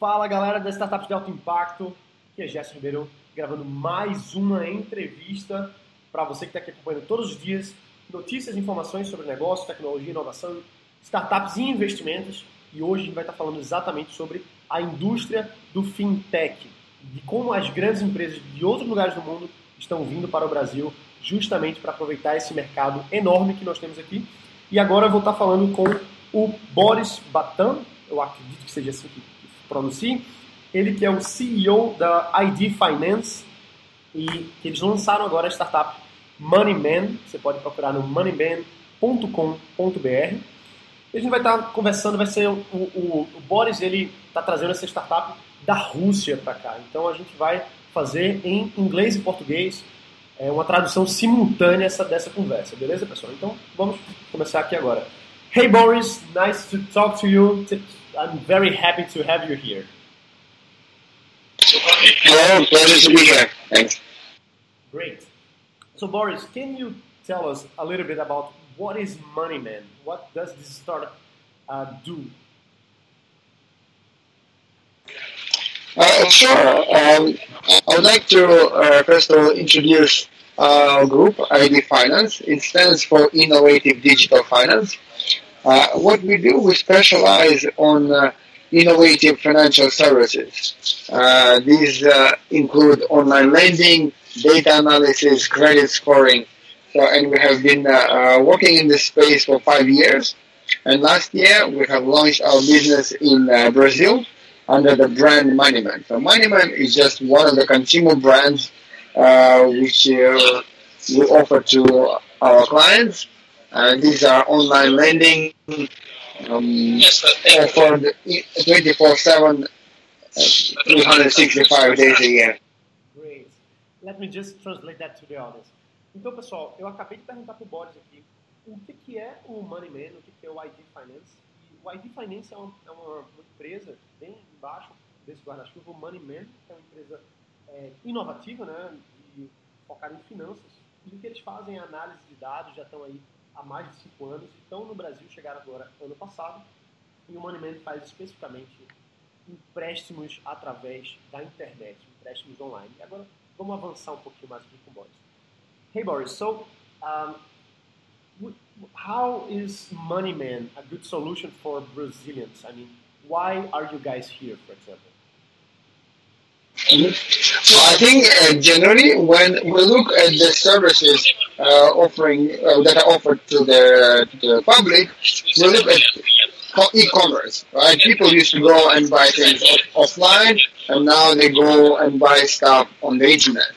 Fala galera das startups de alto impacto, aqui é Gerson Ribeiro gravando mais uma entrevista para você que está aqui acompanhando todos os dias notícias e informações sobre negócio, tecnologia, inovação, startups e investimentos. E hoje a gente vai estar falando exatamente sobre a indústria do fintech, de como as grandes empresas de outros lugares do mundo estão vindo para o Brasil justamente para aproveitar esse mercado enorme que nós temos aqui. E agora eu vou estar falando com o Boris Batan, eu acredito que seja assim que pronuncie, ele que é o CEO da ID Finance e que eles lançaram agora a startup Moneyman, você pode procurar no moneyman.com.br. A gente vai estar conversando, vai ser o, o, o Boris, ele está trazendo essa startup da Rússia para cá. Então a gente vai fazer em inglês e português é, uma tradução simultânea essa, dessa conversa, beleza, pessoal? Então vamos começar aqui agora. Hey Boris, nice to talk to you. I'm very happy to have you here. Hello, pleasure to be here. Thanks. Great. So, Boris, can you tell us a little bit about what is MoneyMan? What does this startup uh, do? Uh, sure. Um, I would like to uh, first of all introduce our group, ID Finance. It stands for Innovative Digital Finance. Uh, what we do, we specialize on uh, innovative financial services. Uh, these uh, include online lending, data analysis, credit scoring. So, and we have been uh, uh, working in this space for five years. And last year, we have launched our business in Brazil under the brand Moneyman. So Moneyman is just one of the consumer brands which we offer to our clients and these are online lending um, offered 24-7, uh, 365 days a year. Great. Let me just translate that to the audience. Então, pessoal, eu acabei de perguntar para o Boris aqui o que, que é o Moneyman, o que, que é o ID Finance. E o ID Finance é uma, é uma, empresa bem embaixo desse guarda-chuva. O Moneyman é uma empresa é, inovativa, né, e focada em finanças. E o que eles fazem é análise de dados, já estão aí há mais de cinco anos, estão no Brasil, chegaram agora ano passado, e o Moneyman faz especificamente empréstimos através da internet, empréstimos online. E agora vamos avançar um pouquinho mais aqui com o Boris. Hey Boris, so um, how is Moneyman a good solution for Brazilians? I mean, why are you guys here, for example? I think uh, generally when we look at the services offering uh, that are offered to the, to the public, we look at e-commerce. Right? People used to go and buy things off- offline, and now they go and buy stuff on the internet.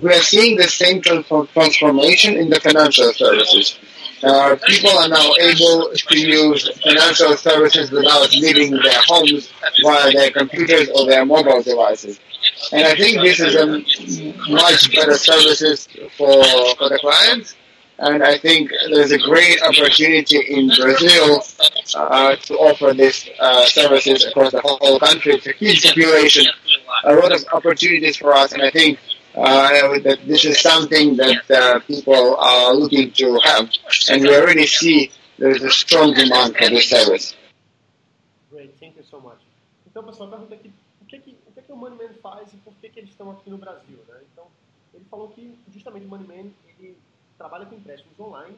We are seeing the same transformation in the financial services. Uh, people are now able to use financial services without leaving their homes via their computers or their mobile devices. And I think this is a much better services for, for the clients. And I think there's a great opportunity in Brazil uh, to offer these uh, services across the whole country. It's a huge population, a lot of opportunities for us, and I think uh, that this is something that uh, people are looking to have. And we already see there's a strong demand for this service. Então, pessoal, pergunta aqui o Moneyman faz e por que, que eles estão aqui no Brasil. Né? Então, ele falou que justamente o Moneyman ele trabalha com empréstimos online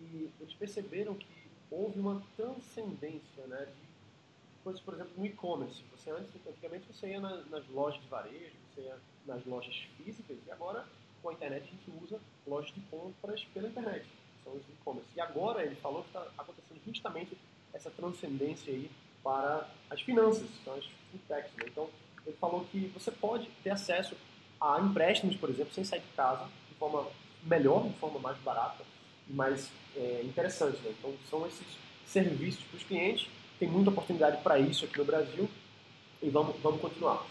e eles perceberam que houve uma transcendência né, de coisas, por exemplo, no e-commerce. Você antes, antigamente você ia na, nas lojas de varejo, você ia nas lojas físicas e agora com a internet a gente usa lojas de compras pela internet, são os e-commerce. E agora ele falou que está acontecendo justamente essa transcendência aí para as finanças, são as fintechs. Né? Então, ele falou que você pode ter acesso a empréstimos, por exemplo, sem sair de casa, de forma melhor, de forma mais barata e mais é, interessante. Né? Então, são esses serviços para os clientes. Tem muita oportunidade para isso aqui no Brasil e vamos, vamos continuar.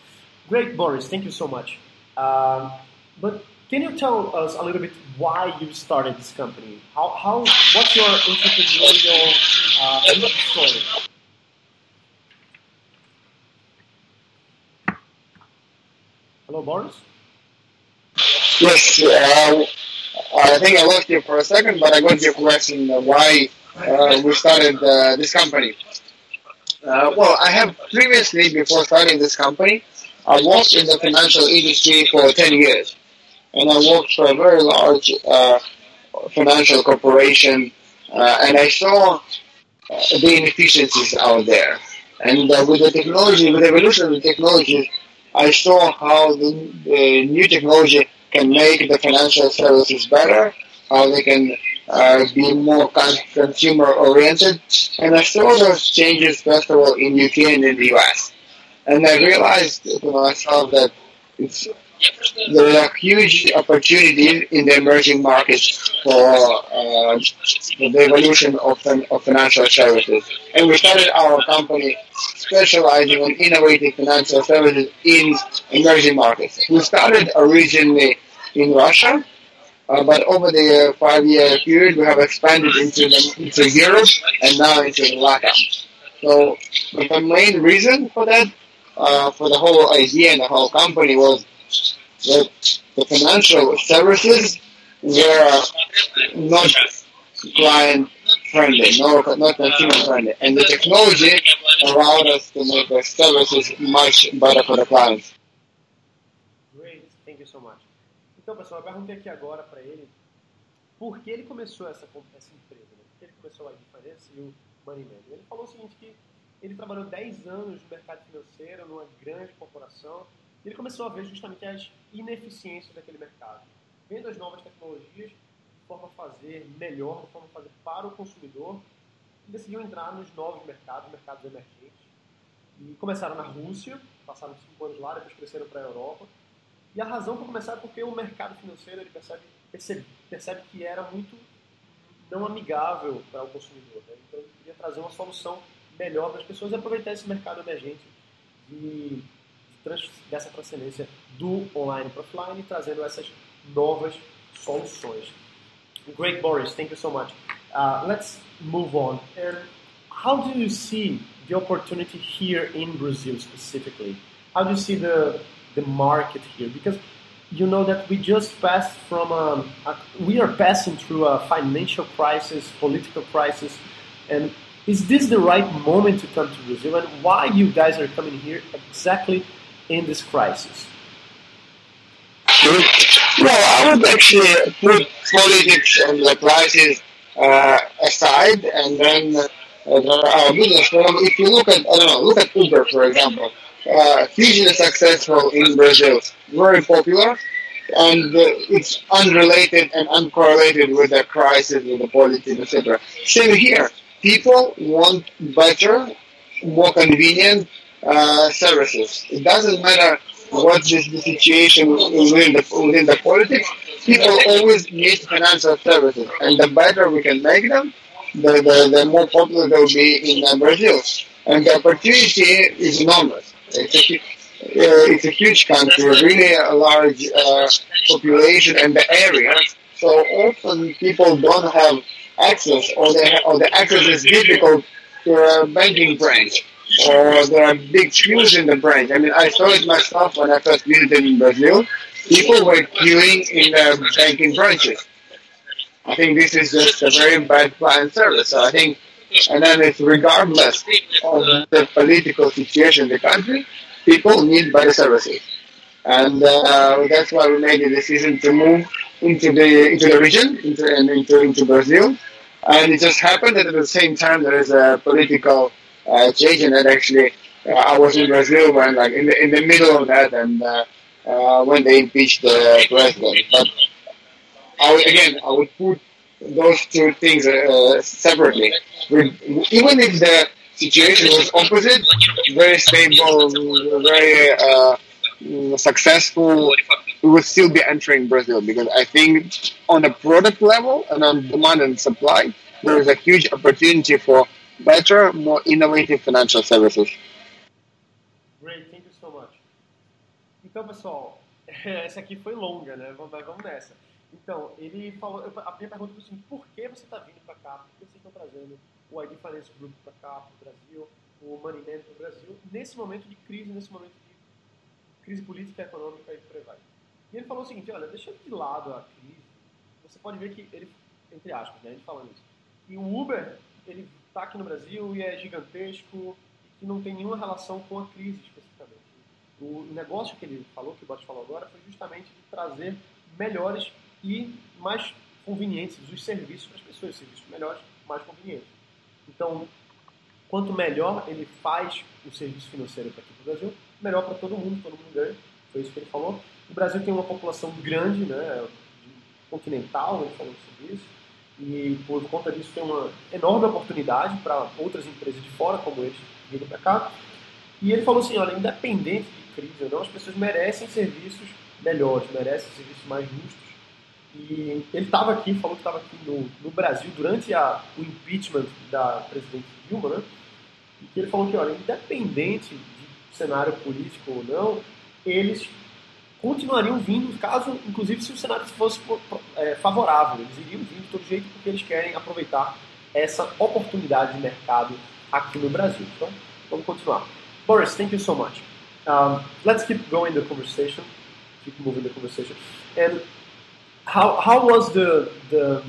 Great, Boris. Thank you so much. Uh, but can you tell us a little bit why you started this company? How, how what's your entrepreneurial uh, story? Hello, Boris? Yes, uh, I think I lost you for a second, but I got your question uh, why uh, we started uh, this company. Uh, well, I have previously, before starting this company, I worked in the financial industry for 10 years. And I worked for a very large uh, financial corporation, and I saw the inefficiencies out there. And with the technology, with the evolution of the technology, I saw how the, the new technology can make the financial services better, how they can uh, be more consumer oriented. And I saw those changes first of all in UK and in the US. And I realized to myself that it's there are huge opportunities in the emerging markets for uh, the evolution of, of financial services. And we started our company specializing in innovative financial services in emerging markets. We started originally in Russia, uh, but over the five-year period, we have expanded into, the, into Europe and now into Latin. So the main reason for that, uh, for the whole idea and the whole company was that the financial services were not client friendly, not, not consumer friendly. And the technology allowed us to make the services much better for the clients. Great, thank you so much. Então, pessoal, eu perguntei aqui agora para ele por que ele começou essa, essa empresa, né? por que ele começou a Finance e o Moneyman. Ele falou o seguinte, que ele trabalhou 10 anos no mercado financeiro, numa grande corporação, ele começou a ver justamente as ineficiências daquele mercado, vendo as novas tecnologias, de forma a fazer melhor, de forma a fazer para o consumidor, e decidiu entrar nos novos mercados, mercados emergentes. E começaram na Rússia, passaram cinco anos lá, depois cresceram para a Europa. E a razão para começar é porque o mercado financeiro ele percebe, percebe, percebe que era muito não amigável para o consumidor. Né? Então ele queria trazer uma solução melhor para as pessoas e aproveitar esse mercado emergente de dessa transcendência do online para offline, trazendo essas novas soluções. Great, Boris. Thank you so much. Uh, let's move on. And how do you see the opportunity here in Brazil specifically? How do you see the the market here? Because you know that we just passed from a, a we are passing through a financial crisis, political crisis, and is this the right moment to come to Brazil? And why you guys are coming here exactly in this crisis? Well, I would actually put politics and the crisis uh, aside, and then uh, there are business. If you look at, I don't know, look at Uber, for example. Uh, hugely successful in Brazil, very popular, and uh, it's unrelated and uncorrelated with the crisis, with the politics, etc. Same here. People want better, more convenient, uh, services. It doesn't matter what is the situation within the, within the politics. People always need financial services, and the better we can make them, the, the, the more popular they'll be in uh, Brazil. And the opportunity is enormous. It's a, uh, it's a huge country, really a large uh, population and the area. So often people don't have access, or, they, or the access is difficult to a banking branch or there are big queues in the branch. I mean, I saw it myself when I first visited in Brazil. People were queuing in the banking branches. I think this is just a very bad client service. So I think, and then it's regardless of the political situation in the country, people need better services. And uh, that's why we made the decision to move into the into the region, into, into, into Brazil. And it just happened that at the same time there is a political uh, it. Actually, uh, I was in Brazil when, like, in the in the middle of that, and uh, uh, when they impeached the president. But I would, again, I would put those two things uh, separately. Even if the situation was opposite, very stable, very uh, successful, we would still be entering Brazil because I think on a product level and on demand and supply, there is a huge opportunity for better, more innovative financial services. Great, thank you so much. Então, pessoal, essa aqui foi longa, né? Mas vamos nessa. Então, ele falou, a minha pergunta foi assim, por que você está vindo para cá? Por que vocês estão trazendo o ID Finance Group para cá, para o Brasil, o Money Man para o Brasil, nesse momento de crise, nesse momento de crise política, econômica e por aí vai. E ele falou o seguinte, olha, deixando de lado a crise, você pode ver que ele, entre aspas, né, ele falando isso, e o Uber, ele está aqui no Brasil e é gigantesco, que não tem nenhuma relação com a crise especificamente. O negócio que ele falou, que o Bosch falou agora, foi justamente de trazer melhores e mais convenientes os serviços para as pessoas, serviços melhores, mais convenientes. Então, quanto melhor ele faz o serviço financeiro para aqui para o Brasil, melhor para todo mundo, todo mundo ganha. Foi isso que ele falou. O Brasil tem uma população grande, né, continental, ele falou sobre isso, e por conta disso tem uma enorme oportunidade para outras empresas de fora, como eles, virem para cá. E ele falou assim, olha, independente de crise ou não, as pessoas merecem serviços melhores, merecem serviços mais justos. E ele estava aqui, falou que estava aqui no, no Brasil durante a, o impeachment da presidente Dilma, né? E que ele falou que, olha, independente de cenário político ou não, eles continuariam vindo, caso, inclusive, se o cenário fosse é, favorável. Eles iriam vir de todo jeito porque eles querem aproveitar essa oportunidade de mercado aqui no Brasil. Então, vamos continuar. Boris, thank you so much. Um, let's keep going the conversation, keep moving the conversation. And how, how was the, the,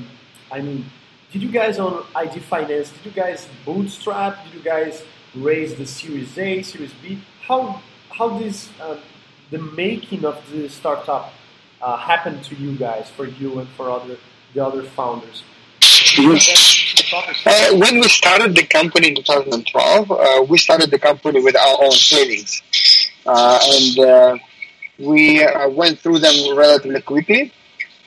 I mean, did you guys on ID Finance, did you guys bootstrap? Did you guys raise the Series A, Series B? How, how this uh, the making of the startup uh, happened to you guys, for you and for other the other founders? Uh, when we started the company in 2012, uh, we started the company with our own savings, uh, and uh, we uh, went through them relatively quickly.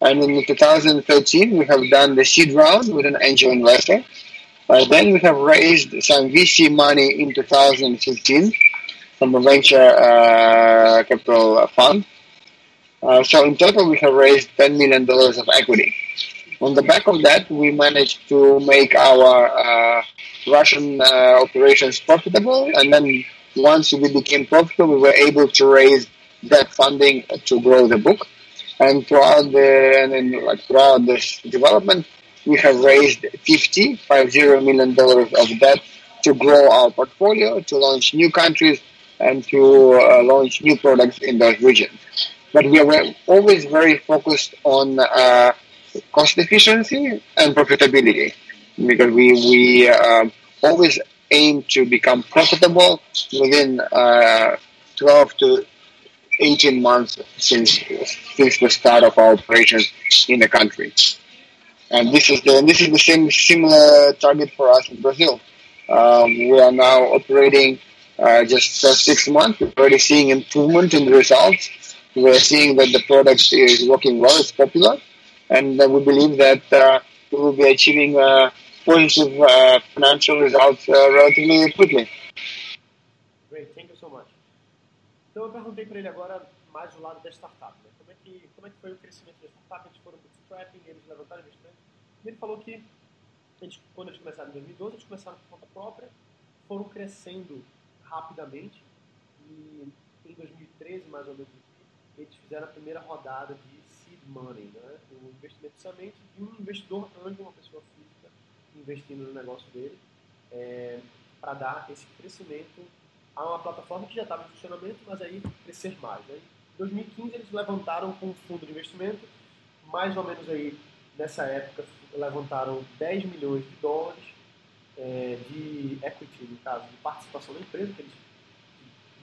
And in 2013, we have done the seed round with an angel investor. then we have raised some VC money in 2015 from a venture uh, capital fund. Uh, so in total, we have raised $10 million of equity. On the back of that, we managed to make our uh, Russian operations profitable, and then once we became profitable, we were able to raise that funding to grow the book. And throughout the and then, like throughout this development, we have raised 50, $50 million of debt to grow our portfolio, to launch new countries, and to uh, launch new products in those regions. But we are always very focused on uh, cost efficiency and profitability because we, we uh, always aim to become profitable within uh, 12 to 18 months since since the start of our operations in the country. And this is the this is the same similar target for us in Brazil. Um, we are now operating uh, just uh, six months, we're already seeing improvement in the results. We're seeing that the product is working well, it's popular, and uh, we believe that uh, we will be achieving uh, positive uh, financial results relatively quickly. Great, thank you so much. Então eu perguntei para ele agora mais do lado da startup, né? Como é que como é que foi o crescimento da startup? Eles foram bootstrapping, eles levantaram investimento. E ele falou que eles, quando eles começaram em 2012, eles começaram por conta própria, foram crescendo rapidamente e em 2013, mais ou menos, eles fizeram a primeira rodada de seed money, né? o investimento somente de um investidor anjo, uma pessoa física, investindo no negócio dele, é, para dar esse crescimento a uma plataforma que já estava em funcionamento, mas aí crescer mais. Né? Em 2015 eles levantaram com um fundo de investimento, mais ou menos aí nessa época levantaram 10 milhões de dólares é, de equity, no caso, de participação da empresa, que eles,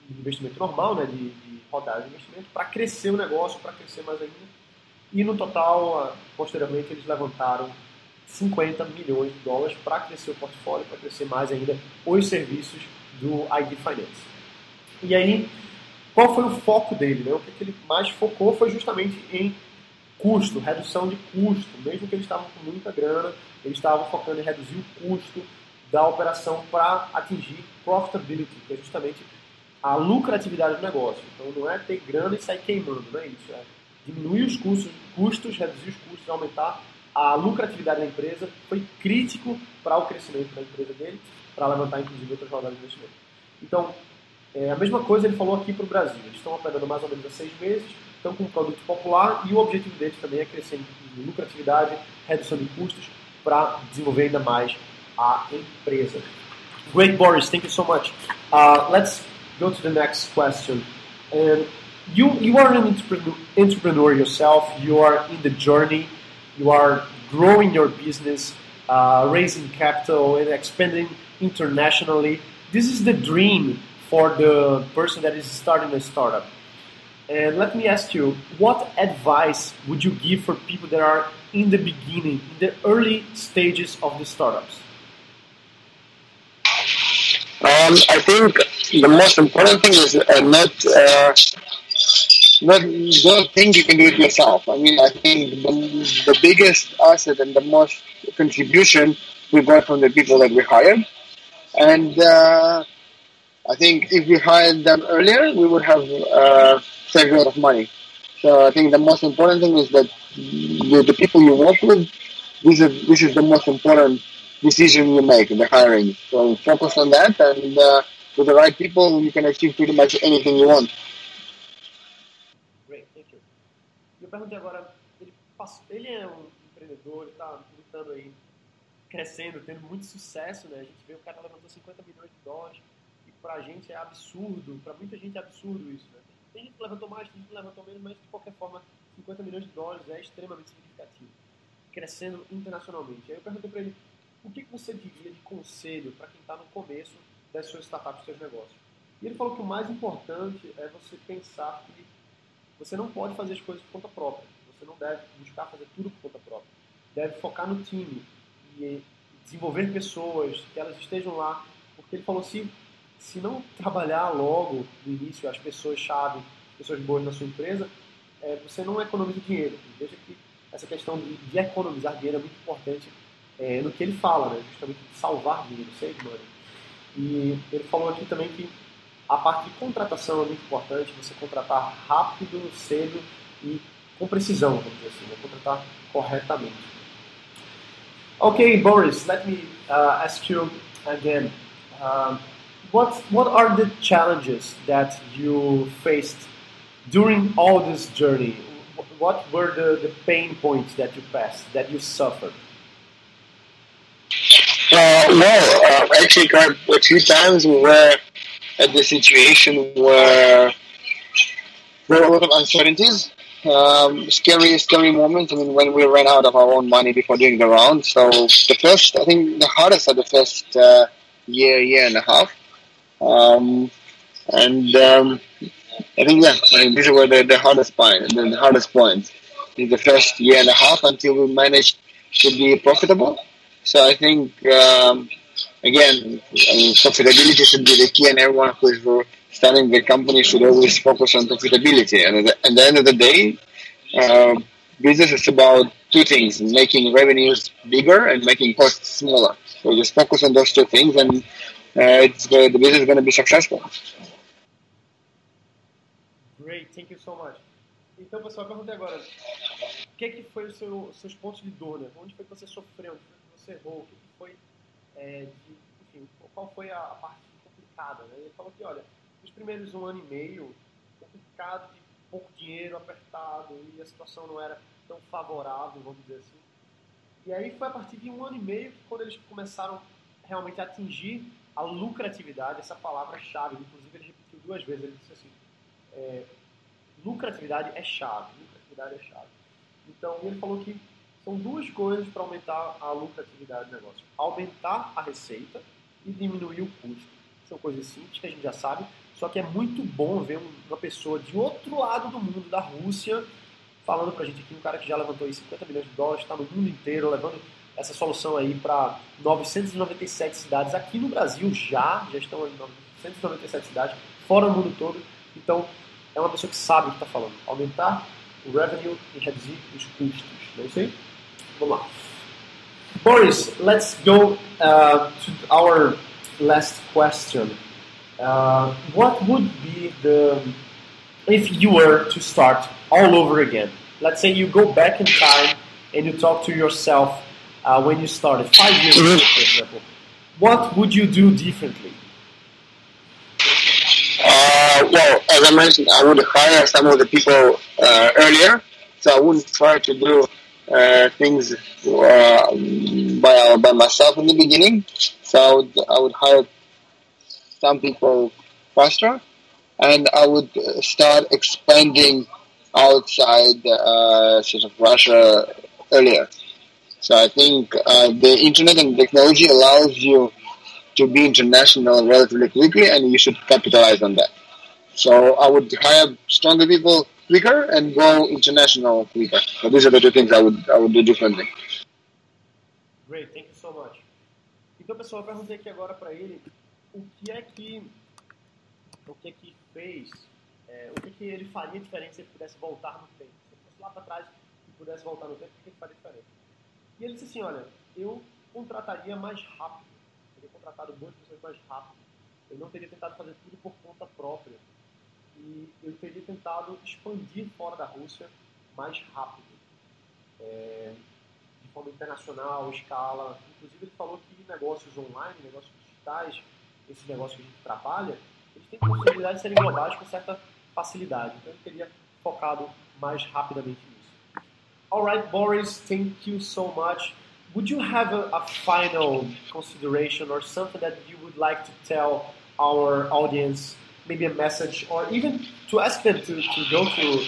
de investimento normal, né, de, de rodada de investimento, para crescer o negócio, para crescer mais ainda. E no total, posteriormente, eles levantaram 50 milhões de dólares para crescer o portfólio, para crescer mais ainda os serviços do ID Finance. E aí, qual foi o foco dele? Né? O que ele mais focou foi justamente em custo, redução de custo. Mesmo que eles estavam com muita grana, eles estavam focando em reduzir o custo da operação para atingir profitability, que é justamente a lucratividade do negócio. Então não é ter grana e sair queimando, não é isso. É diminuir os custos, custos, reduzir os custos, aumentar a lucratividade da empresa. Foi crítico para o crescimento da empresa dele, para levantar inclusive outras rodadas de investimento. Então, é, a mesma coisa ele falou aqui para o Brasil. Eles estão operando mais ou menos há seis meses, estão com um produto popular e o objetivo deles também é crescer em lucratividade, redução de custos, para desenvolver ainda mais a empresa. Great, Boris. Thank you so much. Uh, let's go to the next question. And you you are an entrepreneur, yourself. You are in the journey. You are growing your business, uh, raising capital, and expanding internationally. this is the dream for the person that is starting a startup. And let me ask you, what advice would you give for people that are in the beginning, in the early stages of the startups? Um, I think the most important thing is uh, not uh, not don't think you can do it yourself. I mean, I think the, the biggest asset and the most contribution we got from the people that we hired, and uh, I think if we hired them earlier, we would have uh, saved a lot of money. So I think the most important thing is that the, the people you work with, this is this is the most important decision you make, the hiring. So focus on that, and uh, with the right people, you can achieve pretty much anything you want. Great, thank you. Eu perguntei agora, ele, ele é um empreendedor, ele está lutando aí, crescendo, tendo muito sucesso, né? A gente vê o cara levantou 50 milhões de dólares e para a gente é absurdo, para muita gente é absurdo isso, né? Tem gente que levantou mais, tem gente que levantou menos, mas de qualquer forma, 50 milhões de dólares é extremamente significativo, crescendo internacionalmente. Aí eu perguntei para ele, o que, você diria de conselho para quem está no começo das suas startups, dos seus negócios? E ele falou que o mais importante é você pensar que você não pode fazer as coisas por conta própria. Você não deve buscar fazer tudo por conta própria. Deve focar no time e desenvolver pessoas, que elas estejam lá. Porque ele falou, se, se não trabalhar logo no início as pessoas-chave, pessoas boas na sua empresa, é, você não economiza dinheiro. Veja que essa questão de, de economizar dinheiro é muito importante é, no que ele fala, né? justamente de salvar dinheiro, save money. E ele falou aqui também que a parte de contratação é muito importante, você contratar rápido, cedo e com precisão, vamos dizer assim, né? contratar corretamente. Okay, Boris, let me uh, ask you again. Um, what what are the challenges that you faced during all this journey? What were the, the pain points that you passed, that you suffered? Uh, well, uh, actually, got a few times we were at the situation where there were a lot of uncertainties, um, scary, scary moments. I mean, when we ran out of our own money before doing the round. So the first, I think, the hardest are the first uh, year, year and a half. Um, and um, I think, yeah, I mean, these were the, the hardest point, the, the hardest points. In the first year and a half until we managed to be profitable. So I think, um, again, profitability should be the key, and everyone who is starting the company should always focus on profitability. And at the, at the end of the day, uh, business is about two things: making revenues bigger and making costs smaller. So just focus on those two things, and uh, it's the, business is going to be successful. Great, thank you so much. Então, pessoal, perguntei agora, o que, que foi os seu, seus pontos de dor, né? Onde foi que você sofreu? Errou, o que foi, é, de, enfim, qual foi a, a, parte complicada. Né? Ele falou que, olha, nos primeiros um ano e meio, complicado, de pouco dinheiro, apertado, e a situação não era tão favorável, vamos dizer assim. E aí foi a partir de um ano e meio que quando eles começaram realmente a atingir a lucratividade, essa palavra-chave, inclusive ele repetiu duas vezes, ele disse assim, é, lucratividade é chave, lucratividade é chave. Então ele falou que são duas coisas para aumentar a lucratividade do negócio: aumentar a receita e diminuir o custo. São coisas simples que a gente já sabe, só que é muito bom ver uma pessoa de outro lado do mundo, da Rússia, falando para a gente aqui, um cara que já levantou aí 50 milhões de dólares, está no mundo inteiro, levando essa solução aí para 997 cidades aqui no Brasil já, já estão em 997 cidades, fora o mundo todo. Então, é uma pessoa que sabe o que está falando. Aumentar o revenue e reduzir os custos. Não é isso aí? Boris, let's go uh, to our last question. Uh, what would be the if you were to start all over again? Let's say you go back in time and you talk to yourself uh, when you started five years ago, for example. What would you do differently? Uh, well, as I mentioned, I would hire some of the people uh, earlier, so I wouldn't try to do uh, things uh, by by myself in the beginning. So I would, I would hire some people faster, and I would start expanding outside uh, sort of Russia earlier. So I think uh, the internet and technology allows you to be international relatively quickly, and you should capitalize on that. So I would hire stronger people quicker and go international quicker. So these are the two things I would I would do differently. Great, thank you so much. Então, pessoal, eu perguntei aqui agora para ele o que é que o que é que fez, é, o que, é que ele faria diferente se ele pudesse voltar no tempo. Se ele fosse lá para trás e pudesse voltar no tempo, o que, é ele faria diferente? E ele disse assim, olha, eu contrataria mais rápido, teria contratado duas pessoas mais rápido. Eu não teria tentado fazer tudo por conta própria. E eu teria tentado expandir fora da Rússia mais rápido. É, de forma internacional, escala. Inclusive ele falou que negócios online, negócios digitais, esses negócios que a gente trabalha, eles têm possibilidade de serem globais com certa facilidade. Então, eu teria focado mais rapidamente nisso. Alright, Boris, thank you so much. Would you have a, a final consideration or something that you would like to tell our audience maybe a message or even to ask them to, to go to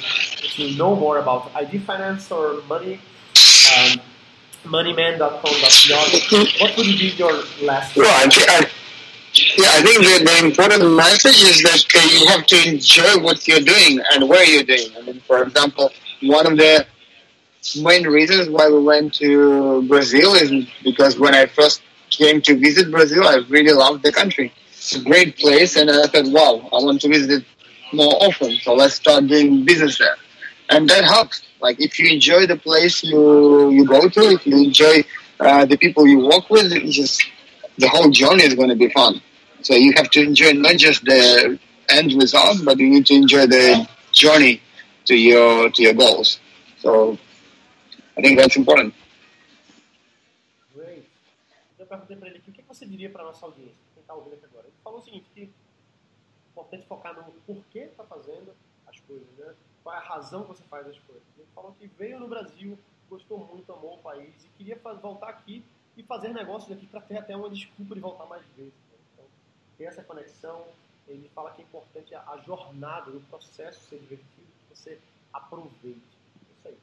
to know more about ID finance or money um, moneyman.com.br. What would be your last? Well, I, yeah, I think the, the important message is that uh, you have to enjoy what you're doing and where you're doing. I mean, for example, one of the main reasons why we went to Brazil is because when I first came to visit Brazil, I really loved the country. It's a great place, and I thought, wow, I want to visit it more often. So let's start doing business there, and that helps. Like if you enjoy the place you you go to, if you enjoy uh, the people you work with, just the whole journey is going to be fun. So you have to enjoy not just the end result, but you need to enjoy the journey to your to your goals. So I think that's important. Great. Para ele o que você diria para nossa audiência, está ouvindo aqui agora? Ele falou o seguinte, que é importante focar no porquê está fazendo as coisas, né? Qual é a razão que você faz as coisas. Ele falou que veio no Brasil, gostou muito, amou o país e queria voltar aqui e fazer negócios aqui para ter até uma desculpa de voltar mais vezes. Né? Então, ter essa conexão, ele fala que é importante a, jornada, o processo ser divertido, que você aproveite. Isso aí.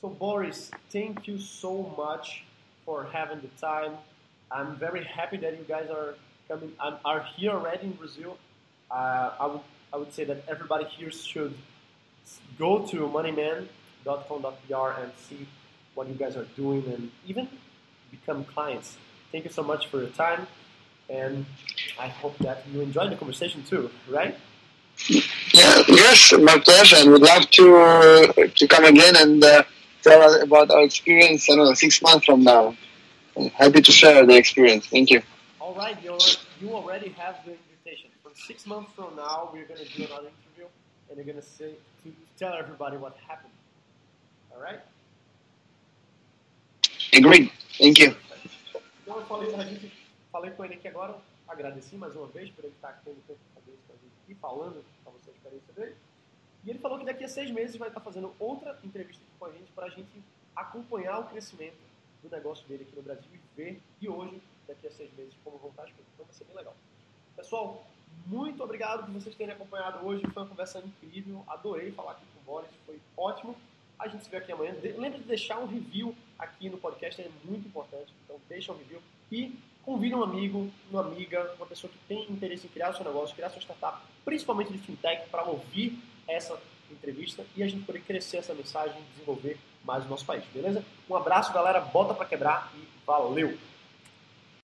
So, Boris, thank you so much for having the time. I'm very happy that you guys are coming, are here already in Brazil. Uh, I would I would say that everybody here should go to moneyman.com.br and see what you guys are doing and even become clients. Thank you so much for your time, and I hope that you enjoyed the conversation too, right? Yeah, yes, my pleasure, and we'd love to to come again and uh, tell us about our experience. I don't know, six months from now. I'm happy to share the experience. Thank you. All right, you you already have the invitation. For six months from now, we're going to do another interview, and you're going to say to tell everybody what happened. All right. Agreed. Thank you. Então eu falei, a gente, falei com ele aqui agora, agradeci mais uma vez por ele estar tendo tempo de fazer isso com a gente aqui, falando para você a experiência dele. E ele falou que daqui a seis meses vai estar fazendo outra entrevista com a gente para a gente acompanhar o crescimento do negócio dele aqui no Brasil e ver, e hoje, daqui a seis meses, como vão estar as coisas. Então vai ser bem legal. Pessoal, muito obrigado por vocês terem acompanhado hoje. Foi uma conversa incrível. Adorei falar aqui com o Boris. Foi ótimo. A gente se vê aqui amanhã. Lembre de deixar um review aqui no podcast, é muito importante. Então deixa um review e convida um amigo, uma amiga, uma pessoa que tem interesse em criar o seu negócio, criar sua startup, principalmente de fintech, para ouvir essa entrevista e a gente poder crescer essa mensagem e desenvolver mais o nosso país, beleza? Um abraço, galera. Bota para quebrar e valeu!